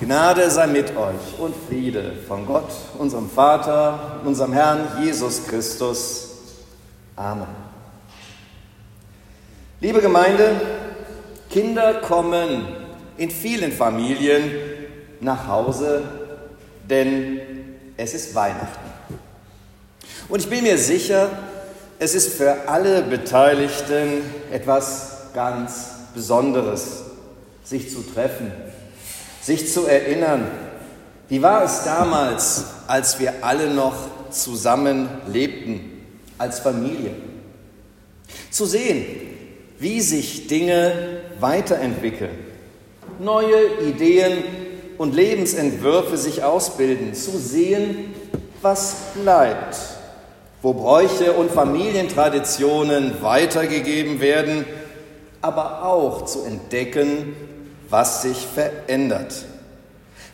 Gnade sei mit euch und Friede von Gott, unserem Vater, unserem Herrn Jesus Christus. Amen. Liebe Gemeinde, Kinder kommen in vielen Familien nach Hause, denn es ist Weihnachten. Und ich bin mir sicher, es ist für alle Beteiligten etwas ganz Besonderes, sich zu treffen, sich zu erinnern. Wie war es damals, als wir alle noch zusammen lebten, als Familie? Zu sehen, wie sich Dinge weiterentwickeln, neue Ideen und Lebensentwürfe sich ausbilden, zu sehen, was bleibt wo Bräuche und Familientraditionen weitergegeben werden, aber auch zu entdecken, was sich verändert.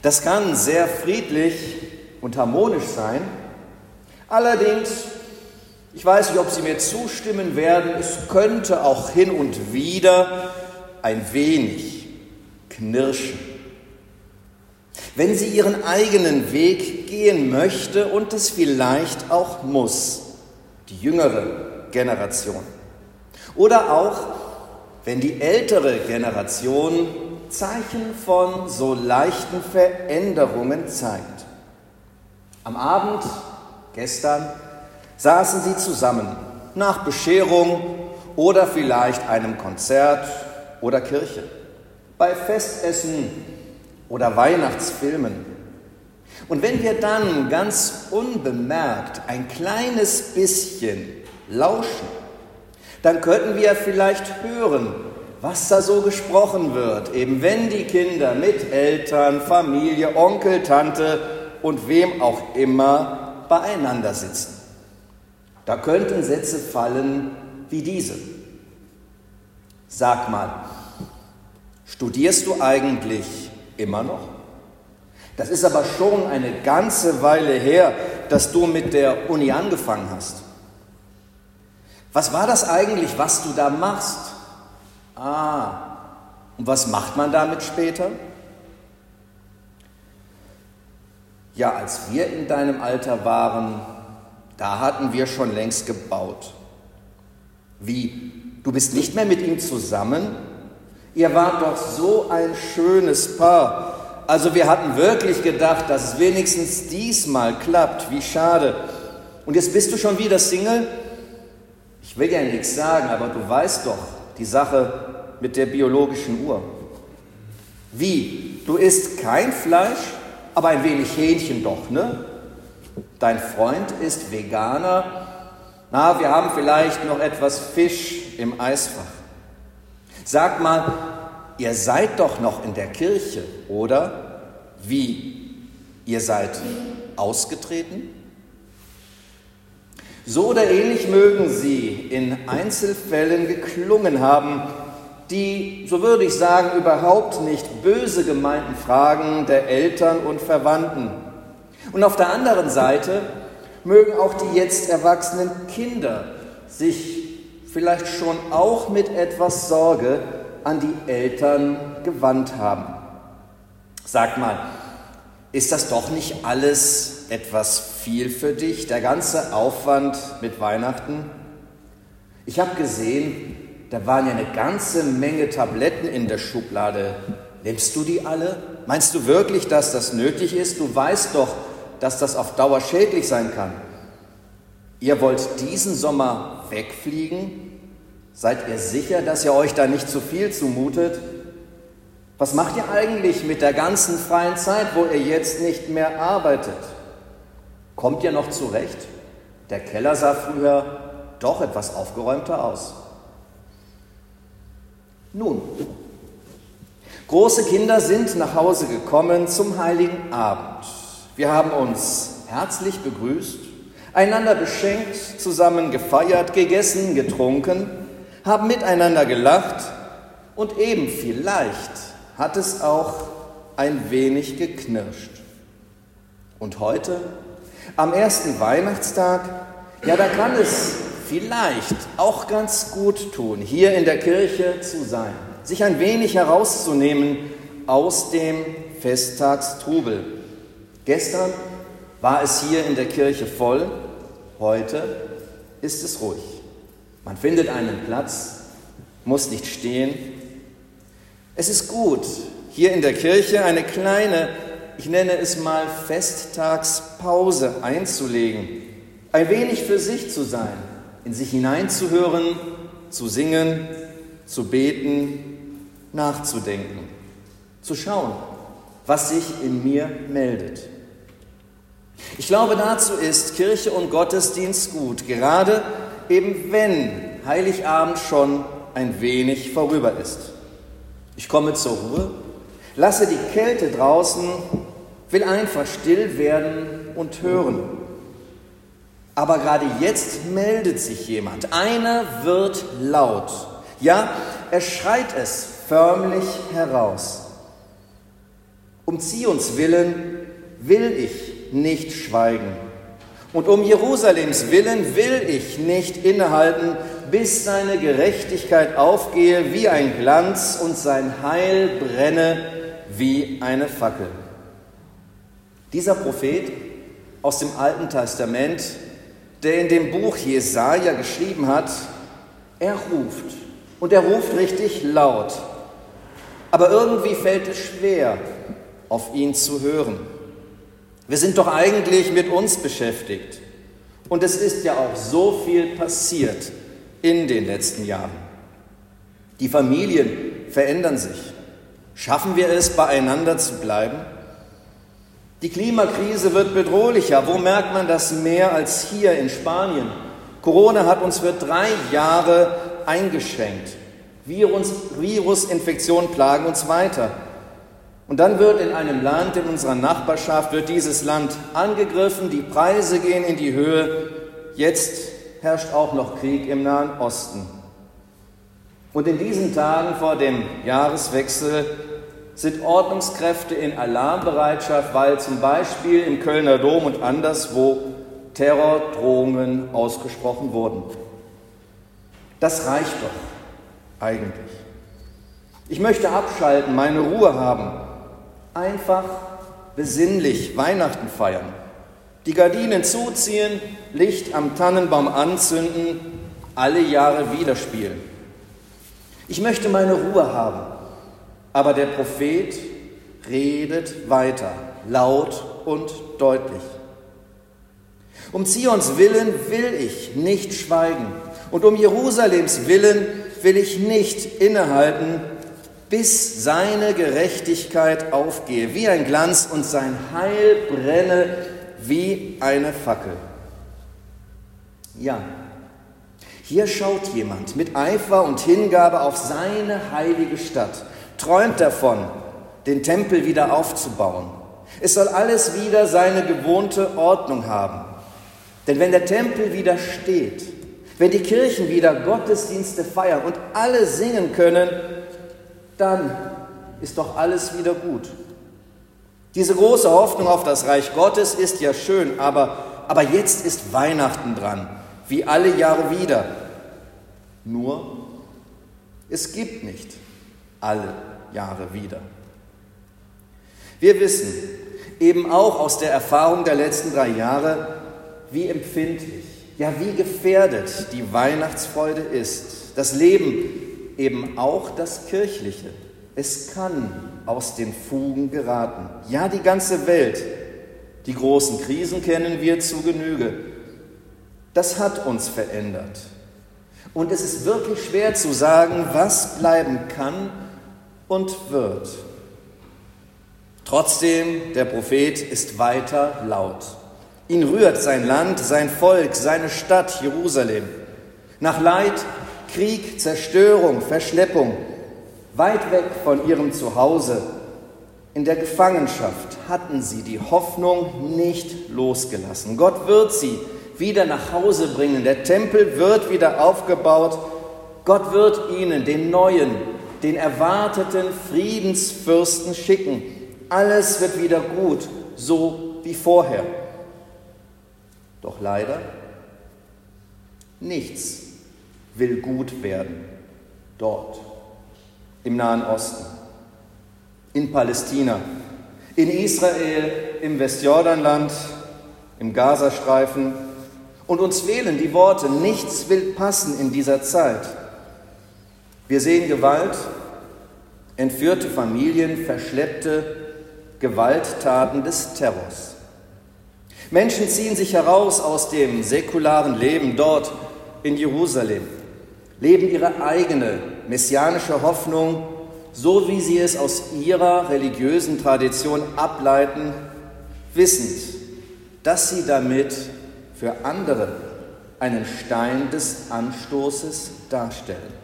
Das kann sehr friedlich und harmonisch sein. Allerdings, ich weiß nicht, ob Sie mir zustimmen werden, es könnte auch hin und wieder ein wenig knirschen. Wenn sie ihren eigenen Weg gehen möchte und es vielleicht auch muss, die jüngere Generation. Oder auch, wenn die ältere Generation Zeichen von so leichten Veränderungen zeigt. Am Abend, gestern, saßen sie zusammen nach Bescherung oder vielleicht einem Konzert oder Kirche, bei Festessen oder Weihnachtsfilmen. Und wenn wir dann ganz unbemerkt ein kleines bisschen lauschen, dann könnten wir vielleicht hören, was da so gesprochen wird, eben wenn die Kinder mit Eltern, Familie, Onkel, Tante und wem auch immer beieinander sitzen. Da könnten Sätze fallen wie diese. Sag mal, studierst du eigentlich Immer noch? Das ist aber schon eine ganze Weile her, dass du mit der Uni angefangen hast. Was war das eigentlich, was du da machst? Ah, und was macht man damit später? Ja, als wir in deinem Alter waren, da hatten wir schon längst gebaut. Wie? Du bist nicht mehr mit ihm zusammen? Ihr wart doch so ein schönes Paar. Also wir hatten wirklich gedacht, dass es wenigstens diesmal klappt. Wie schade. Und jetzt bist du schon wieder Single? Ich will ja nichts sagen, aber du weißt doch die Sache mit der biologischen Uhr. Wie? Du isst kein Fleisch, aber ein wenig Hähnchen doch, ne? Dein Freund ist Veganer. Na, wir haben vielleicht noch etwas Fisch im Eisfach. Sag mal, ihr seid doch noch in der Kirche, oder? Wie? Ihr seid ausgetreten? So oder ähnlich mögen sie in Einzelfällen geklungen haben, die, so würde ich sagen, überhaupt nicht böse gemeinten Fragen der Eltern und Verwandten. Und auf der anderen Seite mögen auch die jetzt erwachsenen Kinder sich vielleicht schon auch mit etwas Sorge an die Eltern gewandt haben. Sag mal, ist das doch nicht alles etwas viel für dich, der ganze Aufwand mit Weihnachten? Ich habe gesehen, da waren ja eine ganze Menge Tabletten in der Schublade. Nimmst du die alle? Meinst du wirklich, dass das nötig ist? Du weißt doch, dass das auf Dauer schädlich sein kann. Ihr wollt diesen Sommer wegfliegen? Seid ihr sicher, dass ihr euch da nicht zu viel zumutet? Was macht ihr eigentlich mit der ganzen freien Zeit, wo ihr jetzt nicht mehr arbeitet? Kommt ihr noch zurecht? Der Keller sah früher doch etwas aufgeräumter aus. Nun, große Kinder sind nach Hause gekommen zum heiligen Abend. Wir haben uns herzlich begrüßt einander beschenkt, zusammen gefeiert, gegessen, getrunken, haben miteinander gelacht und eben vielleicht hat es auch ein wenig geknirscht. Und heute, am ersten Weihnachtstag, ja, da kann es vielleicht auch ganz gut tun, hier in der Kirche zu sein, sich ein wenig herauszunehmen aus dem Festtagstrubel. Gestern war es hier in der Kirche voll, heute ist es ruhig. Man findet einen Platz, muss nicht stehen. Es ist gut, hier in der Kirche eine kleine, ich nenne es mal Festtagspause einzulegen, ein wenig für sich zu sein, in sich hineinzuhören, zu singen, zu beten, nachzudenken, zu schauen, was sich in mir meldet. Ich glaube, dazu ist Kirche und Gottesdienst gut, gerade eben wenn Heiligabend schon ein wenig vorüber ist. Ich komme zur Ruhe, lasse die Kälte draußen, will einfach still werden und hören. Aber gerade jetzt meldet sich jemand. Einer wird laut. Ja, er schreit es förmlich heraus. Um Zions willen will ich nicht schweigen. Und um Jerusalems willen will ich nicht innehalten, bis seine Gerechtigkeit aufgehe wie ein Glanz und sein Heil brenne wie eine Fackel. Dieser Prophet aus dem Alten Testament, der in dem Buch Jesaja geschrieben hat, er ruft und er ruft richtig laut. Aber irgendwie fällt es schwer, auf ihn zu hören. Wir sind doch eigentlich mit uns beschäftigt. Und es ist ja auch so viel passiert in den letzten Jahren. Die Familien verändern sich. Schaffen wir es, beieinander zu bleiben? Die Klimakrise wird bedrohlicher. Wo merkt man das mehr als hier in Spanien? Corona hat uns für drei Jahre eingeschränkt. Virus, Virusinfektionen plagen uns weiter. Und dann wird in einem Land, in unserer Nachbarschaft, wird dieses Land angegriffen, die Preise gehen in die Höhe. Jetzt herrscht auch noch Krieg im Nahen Osten. Und in diesen Tagen vor dem Jahreswechsel sind Ordnungskräfte in Alarmbereitschaft, weil zum Beispiel im Kölner Dom und anderswo Terrordrohungen ausgesprochen wurden. Das reicht doch eigentlich. Ich möchte abschalten, meine Ruhe haben einfach besinnlich Weihnachten feiern. Die Gardinen zuziehen, Licht am Tannenbaum anzünden, alle Jahre wieder spielen. Ich möchte meine Ruhe haben, aber der Prophet redet weiter, laut und deutlich. Um Zions willen will ich nicht schweigen und um Jerusalems willen will ich nicht innehalten, bis seine Gerechtigkeit aufgehe wie ein Glanz und sein Heil brenne wie eine Fackel. Ja, hier schaut jemand mit Eifer und Hingabe auf seine heilige Stadt, träumt davon, den Tempel wieder aufzubauen. Es soll alles wieder seine gewohnte Ordnung haben. Denn wenn der Tempel wieder steht, wenn die Kirchen wieder Gottesdienste feiern und alle singen können, dann ist doch alles wieder gut. Diese große Hoffnung auf das Reich Gottes ist ja schön, aber, aber jetzt ist Weihnachten dran, wie alle Jahre wieder. Nur, es gibt nicht alle Jahre wieder. Wir wissen eben auch aus der Erfahrung der letzten drei Jahre, wie empfindlich, ja wie gefährdet die Weihnachtsfreude ist. Das Leben eben auch das Kirchliche. Es kann aus den Fugen geraten. Ja, die ganze Welt. Die großen Krisen kennen wir zu Genüge. Das hat uns verändert. Und es ist wirklich schwer zu sagen, was bleiben kann und wird. Trotzdem, der Prophet ist weiter laut. Ihn rührt sein Land, sein Volk, seine Stadt Jerusalem. Nach Leid Krieg, Zerstörung, Verschleppung, weit weg von ihrem Zuhause, in der Gefangenschaft hatten sie die Hoffnung nicht losgelassen. Gott wird sie wieder nach Hause bringen. Der Tempel wird wieder aufgebaut. Gott wird ihnen den neuen, den erwarteten Friedensfürsten schicken. Alles wird wieder gut, so wie vorher. Doch leider nichts will gut werden. Dort, im Nahen Osten. in Palästina, in Israel, im Westjordanland, im Gazastreifen. Und uns fehlen die Worte, nichts will passen in dieser Zeit. Wir sehen Gewalt, entführte Familien, verschleppte Gewalttaten des Terrors. Menschen ziehen sich heraus aus dem säkularen Leben dort in Jerusalem, leben ihre eigene messianische Hoffnung, so wie sie es aus ihrer religiösen Tradition ableiten, wissend, dass sie damit für andere einen Stein des Anstoßes darstellen.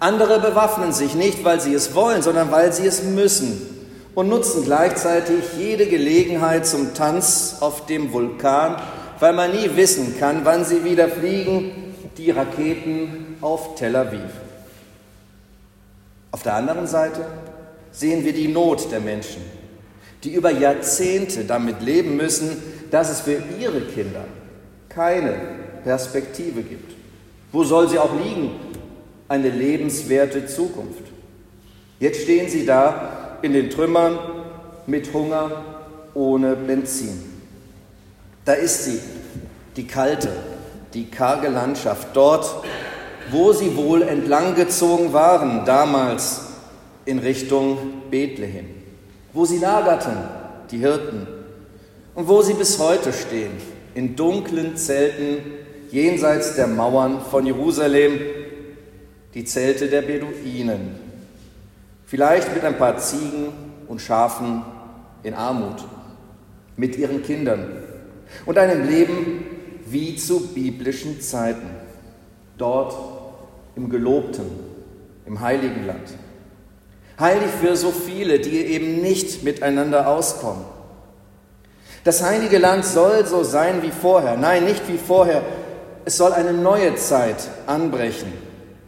Andere bewaffnen sich nicht, weil sie es wollen, sondern weil sie es müssen und nutzen gleichzeitig jede Gelegenheit zum Tanz auf dem Vulkan, weil man nie wissen kann, wann sie wieder fliegen, die Raketen auf Tel Aviv. Auf der anderen Seite sehen wir die Not der Menschen, die über Jahrzehnte damit leben müssen, dass es für ihre Kinder keine Perspektive gibt. Wo soll sie auch liegen? Eine lebenswerte Zukunft. Jetzt stehen sie da in den Trümmern mit Hunger ohne Benzin. Da ist sie, die kalte, die karge Landschaft, dort, wo sie wohl entlanggezogen waren, damals in Richtung Bethlehem, wo sie lagerten, die Hirten, und wo sie bis heute stehen, in dunklen Zelten jenseits der Mauern von Jerusalem, die Zelte der Beduinen, Vielleicht mit ein paar Ziegen und Schafen in Armut, mit ihren Kindern und einem Leben wie zu biblischen Zeiten, dort im gelobten, im heiligen Land. Heilig für so viele, die eben nicht miteinander auskommen. Das heilige Land soll so sein wie vorher. Nein, nicht wie vorher. Es soll eine neue Zeit anbrechen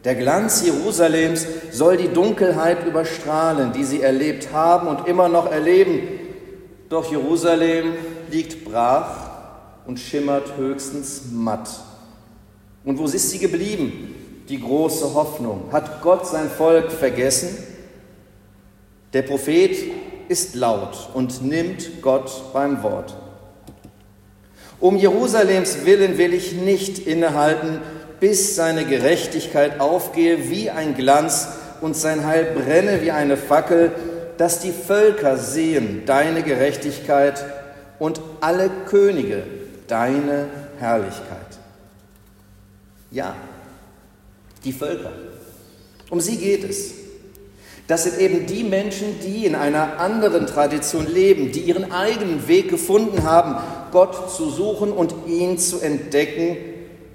der Glanz Jerusalems soll die Dunkelheit überstrahlen, die sie erlebt haben und immer noch erleben. Doch Jerusalem liegt brach und schimmert höchstens matt. Und wo ist sie geblieben, die große Hoffnung? Hat Gott sein Volk vergessen? Der Prophet ist laut und nimmt Gott beim Wort. Um Jerusalems willen will ich nicht innehalten, bis seine Gerechtigkeit aufgehe wie ein Glanz und sein Heil brenne wie eine Fackel, dass die Völker sehen deine Gerechtigkeit und alle Könige deine Herrlichkeit. Ja, die Völker. Um sie geht es. Das sind eben die Menschen, die in einer anderen Tradition leben, die ihren eigenen Weg gefunden haben, Gott zu suchen und ihn zu entdecken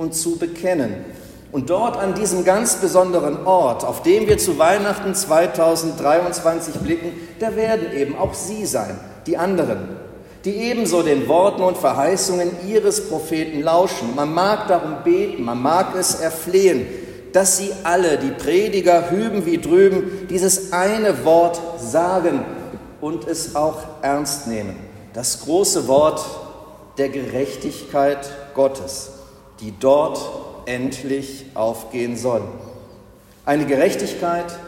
und zu bekennen. Und dort an diesem ganz besonderen Ort, auf dem wir zu Weihnachten 2023 blicken, da werden eben auch Sie sein, die anderen, die ebenso den Worten und Verheißungen Ihres Propheten lauschen. Man mag darum beten, man mag es erflehen, dass Sie alle, die Prediger hüben wie drüben, dieses eine Wort sagen und es auch ernst nehmen. Das große Wort der Gerechtigkeit Gottes die dort endlich aufgehen soll. Eine Gerechtigkeit,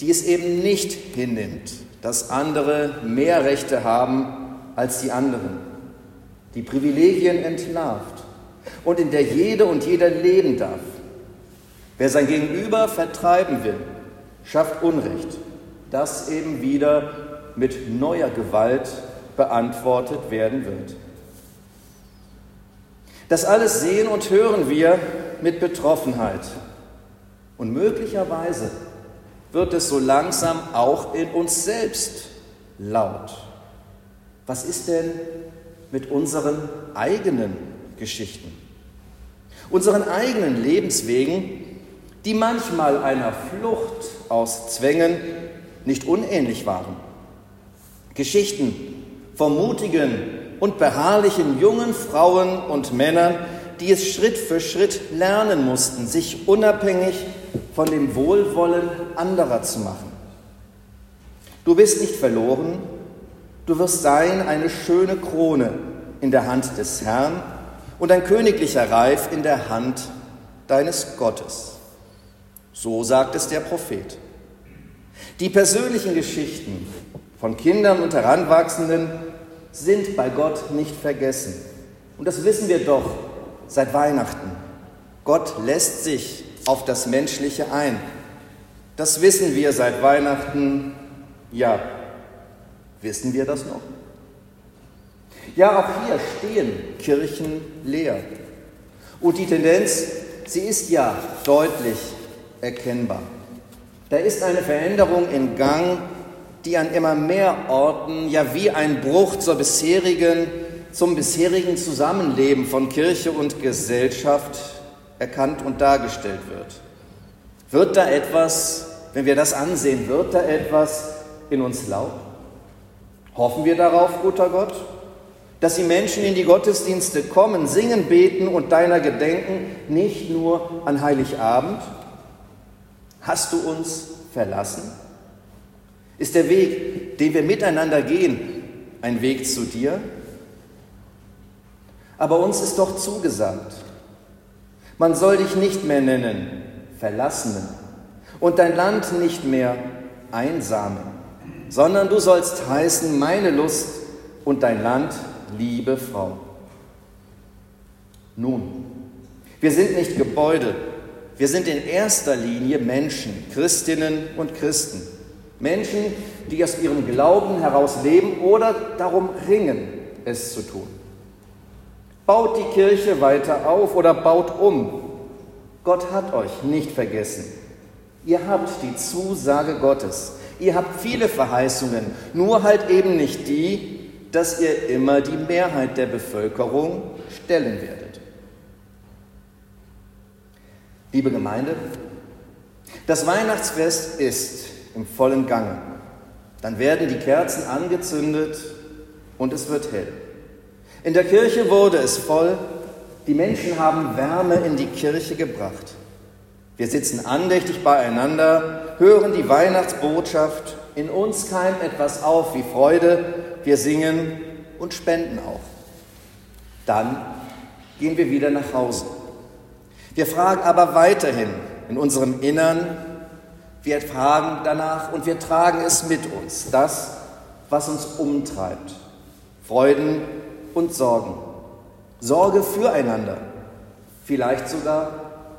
die es eben nicht hinnimmt, dass andere mehr Rechte haben als die anderen, die Privilegien entlarvt und in der jede und jeder leben darf. Wer sein Gegenüber vertreiben will, schafft Unrecht, das eben wieder mit neuer Gewalt beantwortet werden wird. Das alles sehen und hören wir mit Betroffenheit. Und möglicherweise wird es so langsam auch in uns selbst laut. Was ist denn mit unseren eigenen Geschichten? Unseren eigenen Lebenswegen, die manchmal einer Flucht aus Zwängen nicht unähnlich waren. Geschichten vom mutigen, und beharrlichen jungen Frauen und Männern, die es Schritt für Schritt lernen mussten, sich unabhängig von dem Wohlwollen anderer zu machen. Du bist nicht verloren, du wirst sein eine schöne Krone in der Hand des Herrn und ein königlicher Reif in der Hand deines Gottes. So sagt es der Prophet. Die persönlichen Geschichten von Kindern und Heranwachsenden sind bei Gott nicht vergessen. Und das wissen wir doch seit Weihnachten. Gott lässt sich auf das Menschliche ein. Das wissen wir seit Weihnachten. Ja, wissen wir das noch? Ja, auch hier stehen Kirchen leer. Und die Tendenz, sie ist ja deutlich erkennbar. Da ist eine Veränderung in Gang, die an immer mehr Orten ja wie ein Bruch zur bisherigen, zum bisherigen Zusammenleben von Kirche und Gesellschaft erkannt und dargestellt wird. Wird da etwas, wenn wir das ansehen, wird da etwas in uns laut? Hoffen wir darauf, guter Gott, dass die Menschen in die Gottesdienste kommen, singen, beten und deiner gedenken, nicht nur an Heiligabend? Hast du uns verlassen? Ist der Weg, den wir miteinander gehen, ein Weg zu dir? Aber uns ist doch zugesagt, man soll dich nicht mehr nennen Verlassenen und dein Land nicht mehr Einsamen, sondern du sollst heißen meine Lust und dein Land liebe Frau. Nun, wir sind nicht Gebäude, wir sind in erster Linie Menschen, Christinnen und Christen. Menschen, die aus ihrem Glauben heraus leben oder darum ringen, es zu tun. Baut die Kirche weiter auf oder baut um. Gott hat euch nicht vergessen. Ihr habt die Zusage Gottes. Ihr habt viele Verheißungen, nur halt eben nicht die, dass ihr immer die Mehrheit der Bevölkerung stellen werdet. Liebe Gemeinde, das Weihnachtsfest ist im vollen Gange. Dann werden die Kerzen angezündet und es wird hell. In der Kirche wurde es voll, die Menschen haben Wärme in die Kirche gebracht. Wir sitzen andächtig beieinander, hören die Weihnachtsbotschaft, in uns keimt etwas auf wie Freude, wir singen und spenden auch. Dann gehen wir wieder nach Hause. Wir fragen aber weiterhin in unserem Innern, wir fragen danach und wir tragen es mit uns, das, was uns umtreibt. Freuden und Sorgen. Sorge füreinander, vielleicht sogar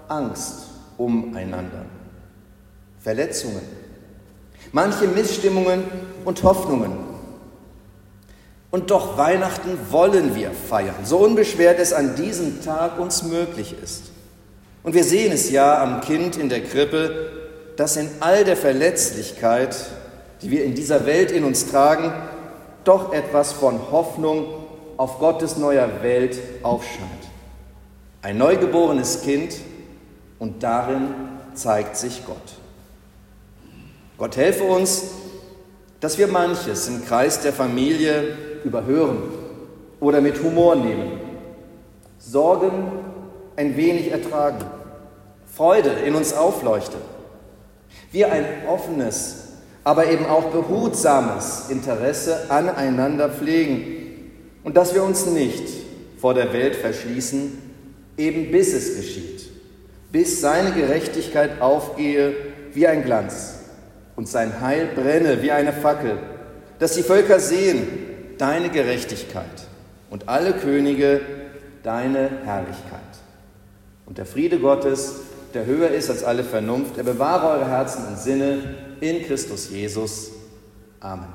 Angst umeinander. Verletzungen, manche Missstimmungen und Hoffnungen. Und doch Weihnachten wollen wir feiern, so unbeschwert es an diesem Tag uns möglich ist. Und wir sehen es ja am Kind in der Krippe, dass in all der Verletzlichkeit, die wir in dieser Welt in uns tragen, doch etwas von Hoffnung auf Gottes neuer Welt aufscheint. Ein neugeborenes Kind und darin zeigt sich Gott. Gott helfe uns, dass wir manches im Kreis der Familie überhören oder mit Humor nehmen, Sorgen ein wenig ertragen, Freude in uns aufleuchtet, wir ein offenes, aber eben auch behutsames Interesse aneinander pflegen und dass wir uns nicht vor der Welt verschließen, eben bis es geschieht, bis seine Gerechtigkeit aufgehe wie ein Glanz und sein Heil brenne wie eine Fackel, dass die Völker sehen deine Gerechtigkeit und alle Könige deine Herrlichkeit. Und der Friede Gottes, der höher ist als alle Vernunft. Er bewahre eure Herzen und Sinne in Christus Jesus. Amen.